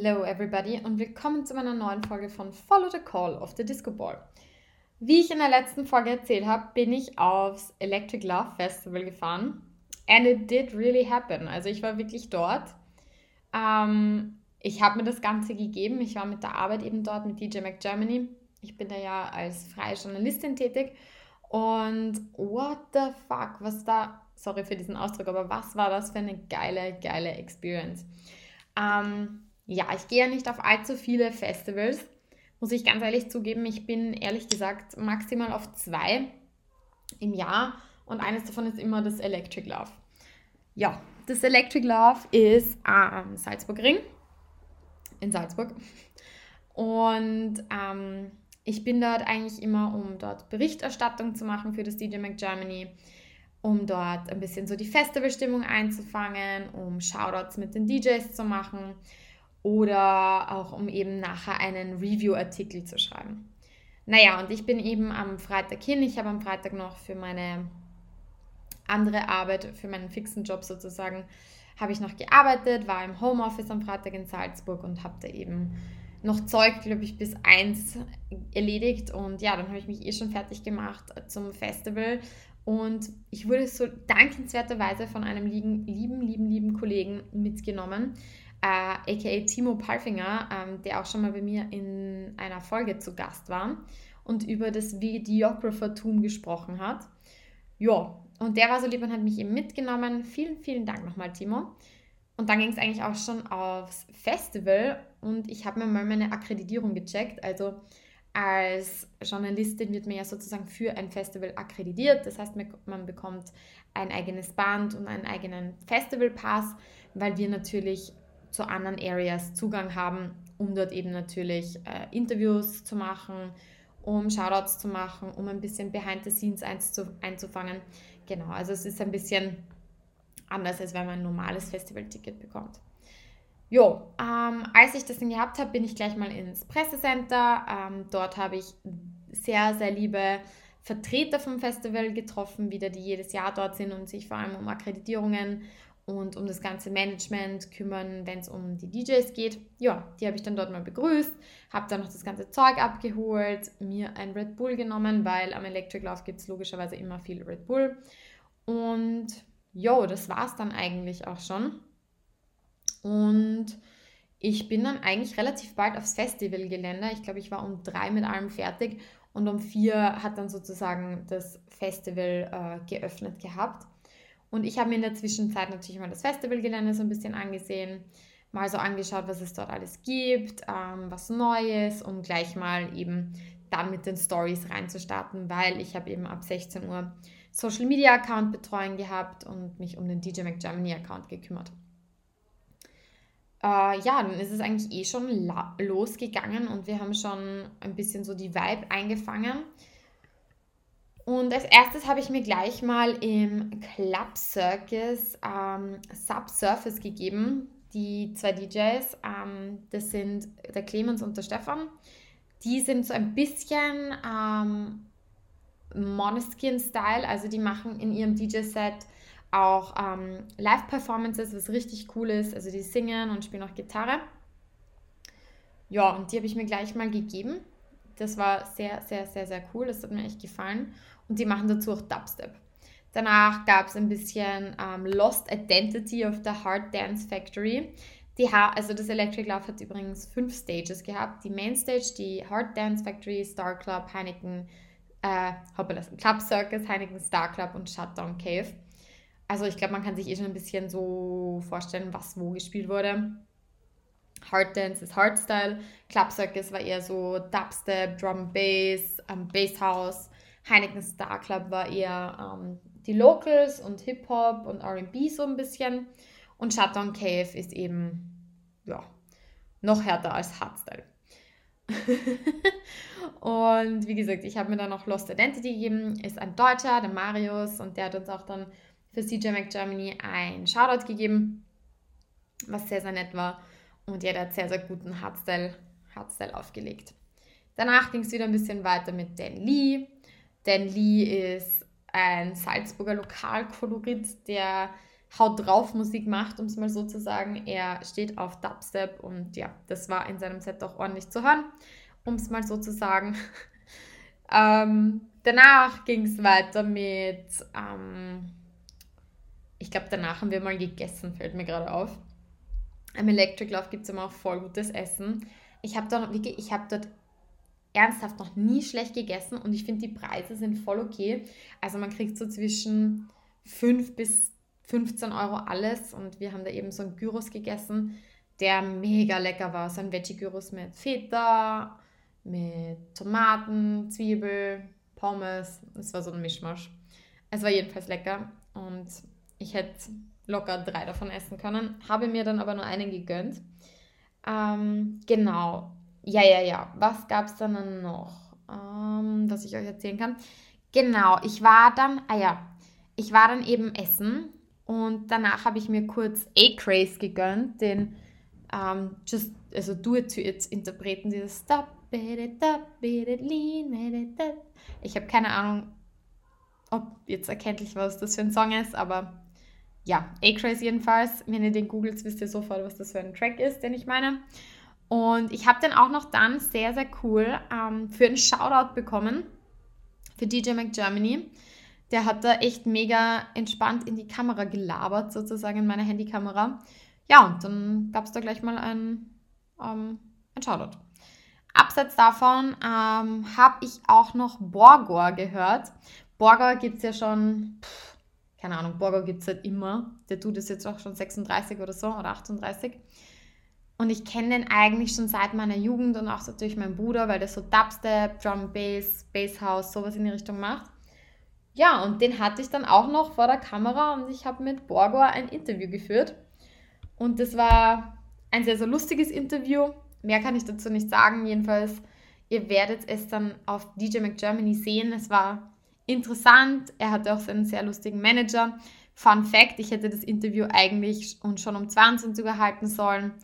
Hello everybody und willkommen zu meiner neuen Folge von Follow the Call of the Disco Ball. Wie ich in der letzten Folge erzählt habe, bin ich aufs Electric Love Festival gefahren. And it did really happen. Also ich war wirklich dort. Ähm, ich habe mir das Ganze gegeben. Ich war mit der Arbeit eben dort mit DJ Mac Germany. Ich bin da ja als freie Journalistin tätig. Und what the fuck, was da, sorry für diesen Ausdruck, aber was war das für eine geile, geile Experience? Ähm, ja, ich gehe ja nicht auf allzu viele Festivals, muss ich ganz ehrlich zugeben. Ich bin ehrlich gesagt maximal auf zwei im Jahr und eines davon ist immer das Electric Love. Ja, das Electric Love ist am Salzburgring in Salzburg und ähm, ich bin dort eigentlich immer, um dort Berichterstattung zu machen für das DJ Mac Germany, um dort ein bisschen so die Festivalstimmung einzufangen, um Shoutouts mit den DJs zu machen oder auch um eben nachher einen Review-Artikel zu schreiben. Naja, und ich bin eben am Freitag hin. Ich habe am Freitag noch für meine andere Arbeit, für meinen fixen Job sozusagen, habe ich noch gearbeitet, war im Homeoffice am Freitag in Salzburg und habe da eben noch Zeug, glaube ich, bis eins erledigt. Und ja, dann habe ich mich eh schon fertig gemacht zum Festival. Und ich wurde so dankenswerterweise von einem lieben, lieben, lieben, lieben Kollegen mitgenommen äh, aka Timo Palfinger, ähm, der auch schon mal bei mir in einer Folge zu Gast war und über das Videographertum gesprochen hat. Ja, und der war so lieb und hat mich eben mitgenommen. Vielen, vielen Dank nochmal, Timo. Und dann ging es eigentlich auch schon aufs Festival und ich habe mir mal meine Akkreditierung gecheckt. Also als Journalistin wird man ja sozusagen für ein Festival akkreditiert. Das heißt, man bekommt ein eigenes Band und einen eigenen Festivalpass, weil wir natürlich zu anderen Areas Zugang haben, um dort eben natürlich äh, Interviews zu machen, um Shoutouts zu machen, um ein bisschen Behind the Scenes einzufangen. Genau, also es ist ein bisschen anders, als wenn man ein normales Festivalticket bekommt. Jo, ähm, als ich das dann gehabt habe, bin ich gleich mal ins Pressecenter. Ähm, dort habe ich sehr, sehr liebe Vertreter vom Festival getroffen, wieder die jedes Jahr dort sind und sich vor allem um Akkreditierungen und um das ganze Management kümmern, wenn es um die DJs geht. Ja, die habe ich dann dort mal begrüßt, habe dann noch das ganze Zeug abgeholt, mir ein Red Bull genommen, weil am Electric Love gibt es logischerweise immer viel Red Bull. Und ja, das war es dann eigentlich auch schon. Und ich bin dann eigentlich relativ bald aufs Festivalgelände. Ich glaube, ich war um drei mit allem fertig und um vier hat dann sozusagen das Festival äh, geöffnet gehabt. Und ich habe mir in der Zwischenzeit natürlich mal das Festivalgelände so ein bisschen angesehen, mal so angeschaut, was es dort alles gibt, ähm, was Neues, um gleich mal eben dann mit den Stories reinzustarten, weil ich habe eben ab 16 Uhr Social Media Account Betreuung gehabt und mich um den DJ Mac Germany Account gekümmert. Äh, ja, dann ist es eigentlich eh schon losgegangen und wir haben schon ein bisschen so die Vibe eingefangen. Und als erstes habe ich mir gleich mal im Club Circus ähm, Subsurface gegeben. Die zwei DJs, ähm, das sind der Clemens und der Stefan. Die sind so ein bisschen ähm, Monoskin-Style, also die machen in ihrem DJ-Set auch ähm, Live-Performances, was richtig cool ist. Also die singen und spielen auch Gitarre. Ja, und die habe ich mir gleich mal gegeben. Das war sehr, sehr, sehr, sehr cool. Das hat mir echt gefallen und die machen dazu auch Dubstep. Danach gab es ein bisschen ähm, Lost Identity of the Hard Dance Factory. Die ha also das Electric Love hat übrigens fünf Stages gehabt. Die Main Stage, die Hard Dance Factory, Star Club, Heineken, äh, Club Circus, Heineken Star Club und Shutdown Cave. Also ich glaube, man kann sich eh schon ein bisschen so vorstellen, was wo gespielt wurde. Hard Dance ist Hardstyle, Club Circus war eher so Dubstep, Drum Bass, ähm, Bass House Heineken Star Club war eher ähm, die Locals und Hip-Hop und RB so ein bisschen. Und Shutdown Cave ist eben, ja, noch härter als Hardstyle. und wie gesagt, ich habe mir dann noch Lost Identity gegeben, ist ein Deutscher, der Marius, und der hat uns auch dann für CJ Mac Germany ein Shoutout gegeben, was sehr, sehr nett war. Und ja, der hat sehr, sehr guten Hardstyle, Hardstyle aufgelegt. Danach ging es wieder ein bisschen weiter mit Dan Lee. Dan Lee ist ein Salzburger Lokalkolorit, der Haut drauf Musik macht, um es mal so zu sagen. Er steht auf Dubstep und ja, das war in seinem Set auch ordentlich zu hören, um es mal so zu sagen. ähm, danach ging es weiter mit, ähm, ich glaube, danach haben wir mal gegessen, fällt mir gerade auf. Am Electric Love gibt es immer auch voll gutes Essen. Ich habe dort, ich habe dort ernsthaft noch nie schlecht gegessen und ich finde, die Preise sind voll okay. Also man kriegt so zwischen 5 bis 15 Euro alles und wir haben da eben so einen Gyros gegessen, der mega lecker war. So ein Veggie-Gyros mit Feta, mit Tomaten, Zwiebel, Pommes. Es war so ein Mischmasch. Es war jedenfalls lecker und ich hätte locker drei davon essen können, habe mir dann aber nur einen gegönnt. Ähm, genau. Ja, ja, ja. Was gab es dann noch, ähm, was ich euch erzählen kann? Genau, ich war dann, ah ja, ich war dann eben essen und danach habe ich mir kurz A-Craze gegönnt, den ähm, Just, also Do It To It Interpreten, dieses Stop it, stop it, lean it. Ich habe keine Ahnung, ob jetzt erkenntlich was das für ein Song ist, aber ja, A-Craze jedenfalls. Wenn ihr den googelt, wisst ihr sofort, was das für ein Track ist, den ich meine. Und ich habe den auch noch dann sehr, sehr cool ähm, für einen Shoutout bekommen für DJ Mac Germany. Der hat da echt mega entspannt in die Kamera gelabert, sozusagen in meine Handykamera. Ja, und dann gab es da gleich mal ein, ähm, ein Shoutout. Abseits davon ähm, habe ich auch noch Borgor gehört. Borgor gibt es ja schon, pff, keine Ahnung, Borgor gibt es halt immer. Der tut es jetzt auch schon 36 oder so oder 38. Und ich kenne den eigentlich schon seit meiner Jugend und auch durch meinen Bruder, weil der so Dubstep, Drum Bass, Basshouse, sowas in die Richtung macht. Ja, und den hatte ich dann auch noch vor der Kamera und ich habe mit Borgor ein Interview geführt. Und das war ein sehr, sehr lustiges Interview. Mehr kann ich dazu nicht sagen. Jedenfalls, ihr werdet es dann auf DJ McGermany sehen. Es war interessant. Er hatte auch seinen sehr lustigen Manager. Fun Fact, ich hätte das Interview eigentlich schon um 22 Uhr halten sollen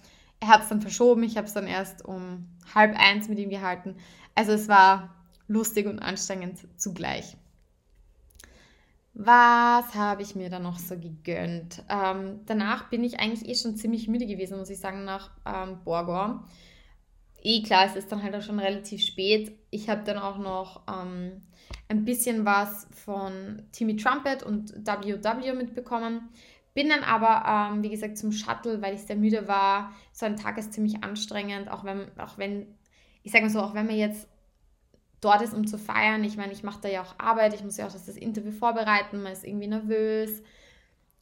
er hat es dann verschoben, ich habe es dann erst um halb eins mit ihm gehalten. Also es war lustig und anstrengend zugleich. Was habe ich mir dann noch so gegönnt? Ähm, danach bin ich eigentlich eh schon ziemlich müde gewesen, muss ich sagen, nach ähm, Borgor. Eh klar, es ist dann halt auch schon relativ spät. Ich habe dann auch noch ähm, ein bisschen was von Timmy Trumpet und WW mitbekommen. Bin dann aber, ähm, wie gesagt, zum Shuttle, weil ich sehr müde war. So ein Tag ist ziemlich anstrengend, auch wenn, auch wenn, ich sage mal so, auch wenn man jetzt dort ist, um zu feiern. Ich meine, ich mache da ja auch Arbeit, ich muss ja auch das, Interview vorbereiten, man ist irgendwie nervös.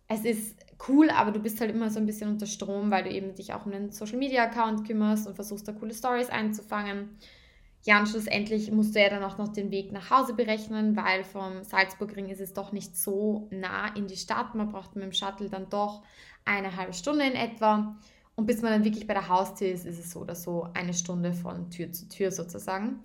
Es ist cool, aber du bist halt immer so ein bisschen unter Strom, weil du eben dich auch um den Social Media Account kümmerst und versuchst da coole Stories einzufangen. Ja, und schlussendlich musst du ja dann auch noch den Weg nach Hause berechnen, weil vom Salzburgring ist es doch nicht so nah in die Stadt. Man braucht mit dem Shuttle dann doch eine halbe Stunde in etwa. Und bis man dann wirklich bei der Haustür ist, ist es so oder so eine Stunde von Tür zu Tür sozusagen.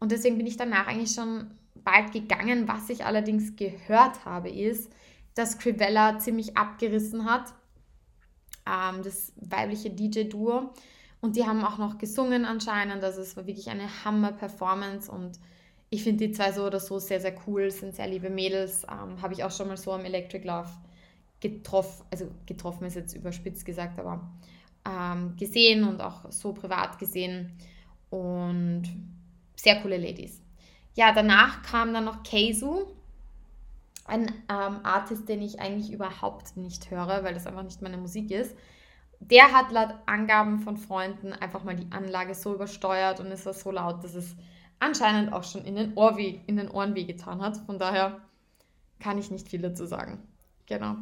Und deswegen bin ich danach eigentlich schon bald gegangen. Was ich allerdings gehört habe, ist, dass Crivella ziemlich abgerissen hat. Ähm, das weibliche DJ-Duo. Und die haben auch noch gesungen anscheinend. Also es war wirklich eine Hammer-Performance und ich finde die zwei so oder so sehr, sehr cool, sind sehr liebe Mädels. Ähm, Habe ich auch schon mal so am Electric Love getroffen, also getroffen ist jetzt überspitzt gesagt, aber ähm, gesehen und auch so privat gesehen. Und sehr coole Ladies. Ja, danach kam dann noch Keizu, ein ähm, Artist, den ich eigentlich überhaupt nicht höre, weil das einfach nicht meine Musik ist. Der hat laut Angaben von Freunden einfach mal die Anlage so übersteuert und es war so laut, dass es anscheinend auch schon in den, Ohr weh, in den Ohren wehgetan hat. Von daher kann ich nicht viel dazu sagen. Genau.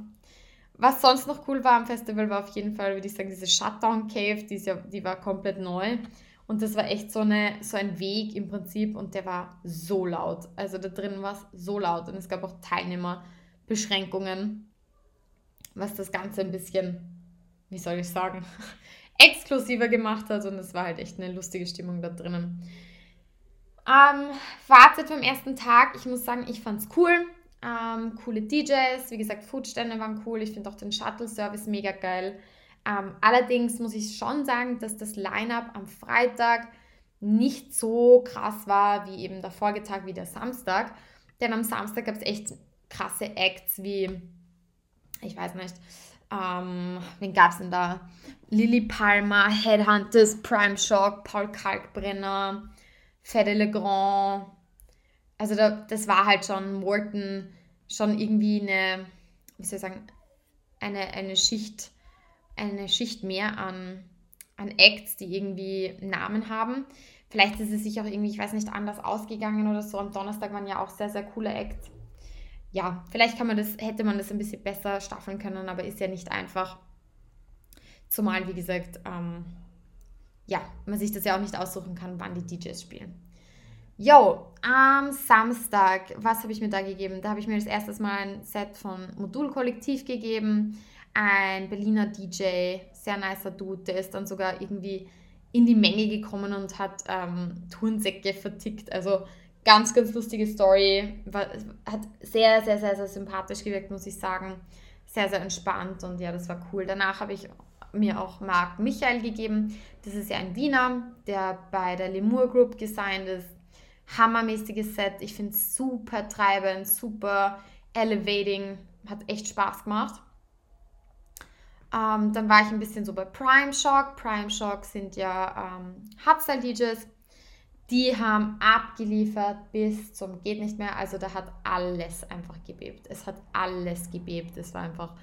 Was sonst noch cool war am Festival, war auf jeden Fall, würde ich sagen, diese Shutdown Cave, die, ja, die war komplett neu. Und das war echt so, eine, so ein Weg im Prinzip und der war so laut. Also da drin war es so laut und es gab auch Teilnehmerbeschränkungen, was das Ganze ein bisschen wie soll ich sagen, exklusiver gemacht hat und es war halt echt eine lustige Stimmung da drinnen. Ähm, Fazit vom ersten Tag, ich muss sagen, ich fand es cool. Ähm, coole DJs, wie gesagt, Foodstände waren cool. Ich finde auch den Shuttle-Service mega geil. Ähm, allerdings muss ich schon sagen, dass das Line-up am Freitag nicht so krass war wie eben der Folgetag, wie der Samstag. Denn am Samstag gab es echt krasse Acts wie ich weiß nicht, ähm, wen gab es denn da? Lily Palmer, Headhunters, Prime Shock, Paul Kalkbrenner, Fede Legrand. Also da, das war halt schon Morton schon irgendwie eine, wie soll ich sagen, eine, eine Schicht, eine Schicht mehr an, an Acts, die irgendwie Namen haben. Vielleicht ist es sich auch irgendwie, ich weiß nicht, anders ausgegangen oder so. Am Donnerstag waren ja auch sehr, sehr coole Acts. Ja, vielleicht kann man das, hätte man das ein bisschen besser staffeln können, aber ist ja nicht einfach. Zumal, wie gesagt, ähm, ja, man sich das ja auch nicht aussuchen kann, wann die DJs spielen. Yo, am Samstag, was habe ich mir da gegeben? Da habe ich mir das erste Mal ein Set von Modulkollektiv gegeben. Ein Berliner DJ, sehr nicer Dude, der ist dann sogar irgendwie in die Menge gekommen und hat ähm, Turnsäcke vertickt. Also ganz, ganz lustige Story. War, hat sehr, sehr, sehr, sehr sympathisch gewirkt, muss ich sagen. Sehr, sehr entspannt und ja, das war cool. Danach habe ich mir auch Marc Michael gegeben. Das ist ja ein Wiener, der bei der Lemur Group gesigned ist. Hammermäßiges Set. Ich finde es super treibend, super elevating. Hat echt Spaß gemacht. Ähm, dann war ich ein bisschen so bei Prime Shock. Prime Shock sind ja ähm, Hardstyle-DJs. Die haben abgeliefert bis zum geht nicht mehr. Also da hat alles einfach gebebt. Es hat alles gebebt. Es war einfach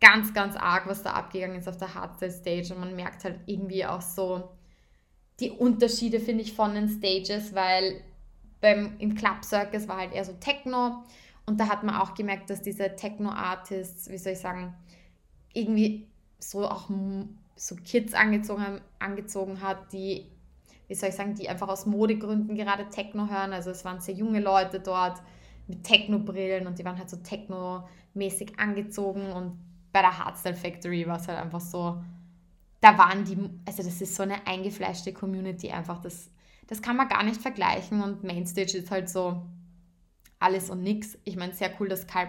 ganz, ganz arg, was da abgegangen ist auf der Hardstyle-Stage. Und man merkt halt irgendwie auch so die Unterschiede, finde ich, von den Stages, weil beim, im Club Circus war halt eher so Techno. Und da hat man auch gemerkt, dass diese Techno-Artists, wie soll ich sagen, irgendwie so auch so Kids angezogen, angezogen hat, die, wie soll ich sagen, die einfach aus Modegründen gerade Techno hören. Also es waren sehr junge Leute dort mit Techno-Brillen und die waren halt so Techno-mäßig angezogen und bei der Hardstyle Factory war es halt einfach so, da waren die, also das ist so eine eingefleischte Community einfach, das, das kann man gar nicht vergleichen und Mainstage ist halt so alles und nix. Ich meine, sehr cool, dass Karl,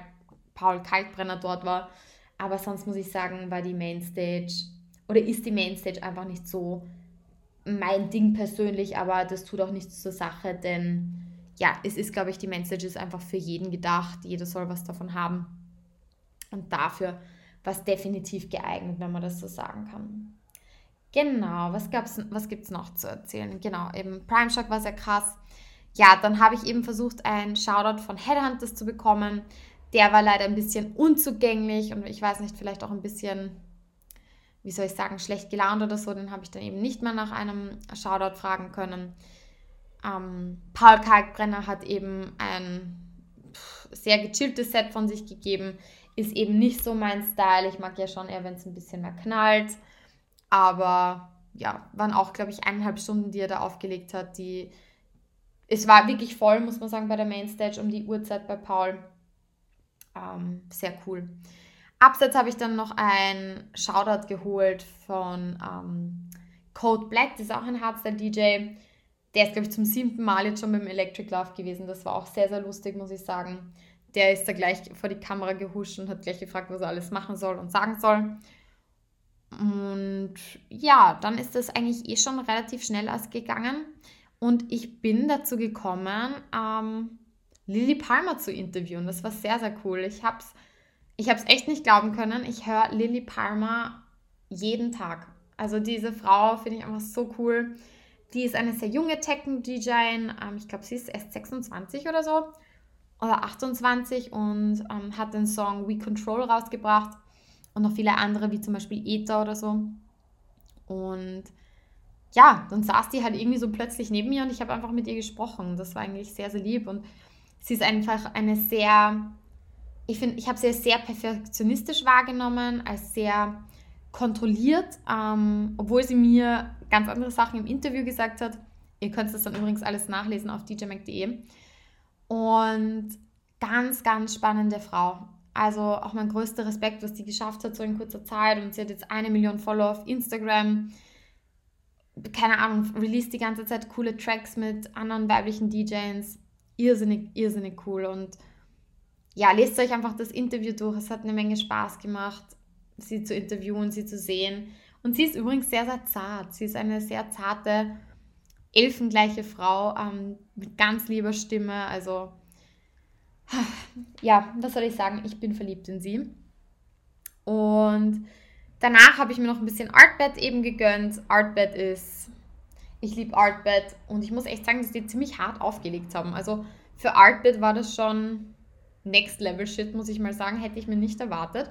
Paul Kalkbrenner dort war, aber sonst muss ich sagen, war die Mainstage oder ist die Mainstage einfach nicht so mein Ding persönlich, aber das tut auch nichts zur Sache, denn ja, es ist, glaube ich, die Mainstage ist einfach für jeden gedacht. Jeder soll was davon haben. Und dafür war es definitiv geeignet, wenn man das so sagen kann. Genau, was, was gibt es noch zu erzählen? Genau, eben Prime Shock war sehr krass. Ja, dann habe ich eben versucht, einen Shoutout von Headhunters zu bekommen. Der war leider ein bisschen unzugänglich und ich weiß nicht, vielleicht auch ein bisschen, wie soll ich sagen, schlecht gelaunt oder so. Den habe ich dann eben nicht mehr nach einem Shoutout fragen können. Ähm, Paul Kalkbrenner hat eben ein sehr gechilltes Set von sich gegeben. Ist eben nicht so mein Style. Ich mag ja schon eher, wenn es ein bisschen mehr knallt. Aber ja, waren auch, glaube ich, eineinhalb Stunden, die er da aufgelegt hat. Die, es war wirklich voll, muss man sagen, bei der Mainstage um die Uhrzeit bei Paul. Ähm, sehr cool. Abseits habe ich dann noch ein Shoutout geholt von ähm, Code Black, das ist auch ein Hardstyle-DJ. Der ist, glaube ich, zum siebten Mal jetzt schon dem Electric Love gewesen. Das war auch sehr, sehr lustig, muss ich sagen. Der ist da gleich vor die Kamera gehuscht und hat gleich gefragt, was er alles machen soll und sagen soll. Und ja, dann ist das eigentlich eh schon relativ schnell ausgegangen. Und ich bin dazu gekommen, ähm, Lily Palmer zu interviewen. Das war sehr, sehr cool. Ich habe es ich hab's echt nicht glauben können. Ich höre Lily Palmer jeden Tag. Also diese Frau finde ich einfach so cool. Die ist eine sehr junge Techno-DJ. Ähm, ich glaube, sie ist erst 26 oder so. Oder 28 und ähm, hat den Song We Control rausgebracht. Und noch viele andere, wie zum Beispiel Ether oder so. Und ja, dann saß die halt irgendwie so plötzlich neben mir und ich habe einfach mit ihr gesprochen. Das war eigentlich sehr, sehr lieb. Und sie ist einfach eine sehr, ich finde, ich habe sie als sehr perfektionistisch wahrgenommen, als sehr kontrolliert, ähm, obwohl sie mir ganz andere Sachen im Interview gesagt hat. Ihr könnt das dann übrigens alles nachlesen auf djmac.de. Und ganz, ganz spannende Frau. Also auch mein größter Respekt, was die geschafft hat so in kurzer Zeit. Und sie hat jetzt eine Million Follower auf Instagram. Keine Ahnung, release die ganze Zeit coole Tracks mit anderen weiblichen DJs irrsinnig, irrsinnig cool. Und ja, lest euch einfach das Interview durch. Es hat eine Menge Spaß gemacht, sie zu interviewen, sie zu sehen. Und sie ist übrigens sehr, sehr zart. Sie ist eine sehr zarte, elfengleiche Frau ähm, mit ganz lieber Stimme. Also, ja, was soll ich sagen? Ich bin verliebt in sie. Und danach habe ich mir noch ein bisschen Artbed eben gegönnt. Artbed ist, ich liebe Artbed und ich muss echt sagen, dass die ziemlich hart aufgelegt haben. Also für Artbed war das schon Next Level Shit, muss ich mal sagen. Hätte ich mir nicht erwartet.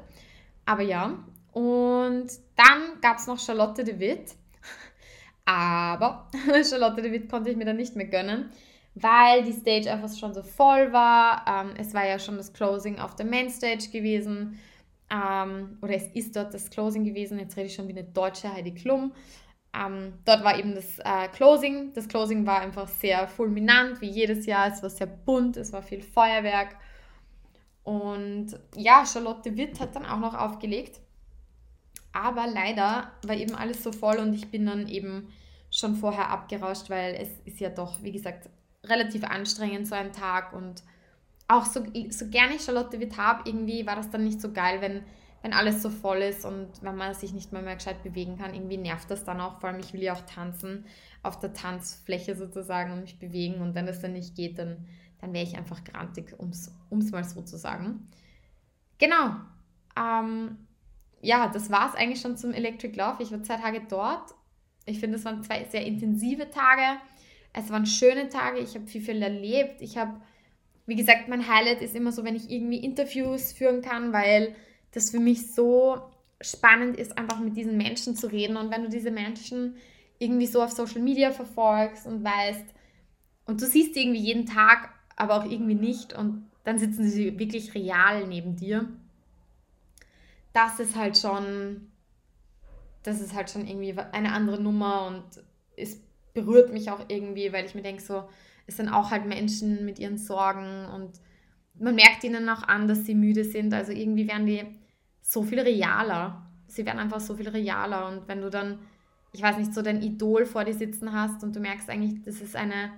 Aber ja. Und dann gab es noch Charlotte de Witt. Aber Charlotte de Witt konnte ich mir dann nicht mehr gönnen, weil die Stage einfach schon so voll war. Ähm, es war ja schon das Closing auf der Mainstage gewesen. Ähm, oder es ist dort das Closing gewesen. Jetzt rede ich schon wie eine deutsche Heidi Klum. Ähm, dort war eben das äh, Closing. Das Closing war einfach sehr fulminant, wie jedes Jahr. Es war sehr bunt, es war viel Feuerwerk. Und ja, Charlotte Witt hat dann auch noch aufgelegt. Aber leider war eben alles so voll und ich bin dann eben schon vorher abgerauscht, weil es ist ja doch, wie gesagt, relativ anstrengend so ein Tag und auch so, so gerne ich Charlotte Witt habe, irgendwie war das dann nicht so geil, wenn, wenn alles so voll ist und wenn man sich nicht mal mehr gescheit bewegen kann. Irgendwie nervt das dann auch, vor allem ich will ja auch tanzen auf der Tanzfläche sozusagen und mich bewegen und wenn das dann nicht geht, dann, dann wäre ich einfach grantig, um es mal so zu sagen. Genau. Ähm, ja, das war es eigentlich schon zum Electric Love. Ich war zwei Tage dort. Ich finde, es waren zwei sehr intensive Tage. Es waren schöne Tage. Ich habe viel, viel erlebt. Ich habe, wie gesagt, mein Highlight ist immer so, wenn ich irgendwie Interviews führen kann, weil das für mich so spannend ist, einfach mit diesen Menschen zu reden. Und wenn du diese Menschen irgendwie so auf Social Media verfolgst und weißt, und du siehst irgendwie jeden Tag, aber auch irgendwie nicht, und dann sitzen sie wirklich real neben dir das ist halt schon, das ist halt schon irgendwie eine andere Nummer und es berührt mich auch irgendwie, weil ich mir denke, so, es sind auch halt Menschen mit ihren Sorgen und man merkt ihnen auch an, dass sie müde sind. Also irgendwie werden die so viel realer. Sie werden einfach so viel realer. Und wenn du dann, ich weiß nicht, so dein Idol vor dir sitzen hast und du merkst eigentlich, das ist eine,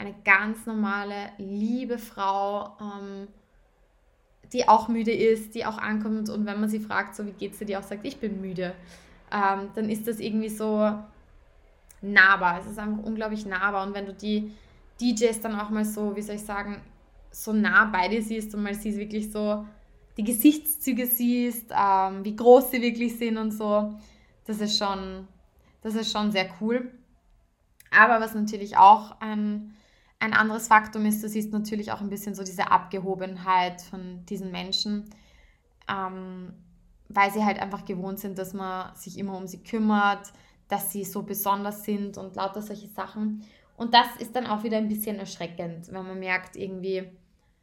eine ganz normale, liebe Frau, ähm, die auch müde ist, die auch ankommt und wenn man sie fragt, so wie geht's dir, die auch sagt, ich bin müde, ähm, dann ist das irgendwie so nahbar. Es ist einfach unglaublich nahbar und wenn du die DJs dann auch mal so, wie soll ich sagen, so nah bei dir siehst und mal siehst wirklich so die Gesichtszüge siehst, ähm, wie groß sie wirklich sind und so, das ist schon, das ist schon sehr cool. Aber was natürlich auch ein ein anderes Faktum ist, du siehst natürlich auch ein bisschen so diese Abgehobenheit von diesen Menschen, ähm, weil sie halt einfach gewohnt sind, dass man sich immer um sie kümmert, dass sie so besonders sind und lauter solche Sachen. Und das ist dann auch wieder ein bisschen erschreckend, wenn man merkt irgendwie,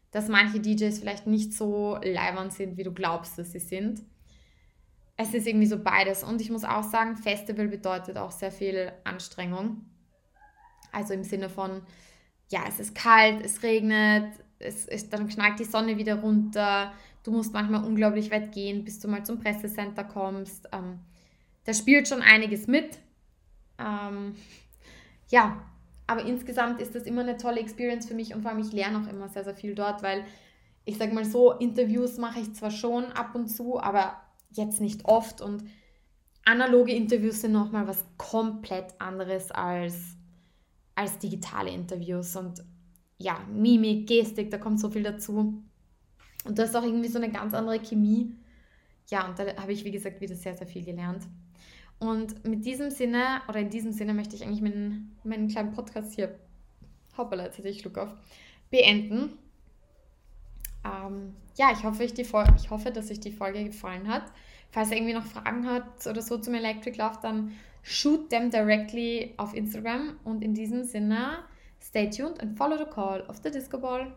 dass manche DJs vielleicht nicht so leibern sind, wie du glaubst, dass sie sind. Es ist irgendwie so beides. Und ich muss auch sagen, Festival bedeutet auch sehr viel Anstrengung. Also im Sinne von, ja, es ist kalt, es regnet, es ist, dann knallt die Sonne wieder runter, du musst manchmal unglaublich weit gehen, bis du mal zum Pressecenter kommst. Ähm, da spielt schon einiges mit. Ähm, ja, aber insgesamt ist das immer eine tolle Experience für mich und vor allem ich lerne auch immer sehr, sehr viel dort, weil ich sage mal so, Interviews mache ich zwar schon ab und zu, aber jetzt nicht oft und analoge Interviews sind nochmal was komplett anderes als als digitale Interviews und ja, Mimik, Gestik, da kommt so viel dazu. Und da ist auch irgendwie so eine ganz andere Chemie. Ja, und da habe ich, wie gesagt, wieder sehr, sehr viel gelernt. Und mit diesem Sinne, oder in diesem Sinne möchte ich eigentlich meinen, meinen kleinen Podcast hier, hoppala, jetzt hätte ich Schluck auf, beenden. Ähm, ja, ich hoffe, ich, die ich hoffe, dass euch die Folge gefallen hat. Falls ihr irgendwie noch Fragen habt oder so zum Electric Love, dann shoot them directly auf Instagram. Und in diesem Sinne, stay tuned and follow the call of the Disco Ball.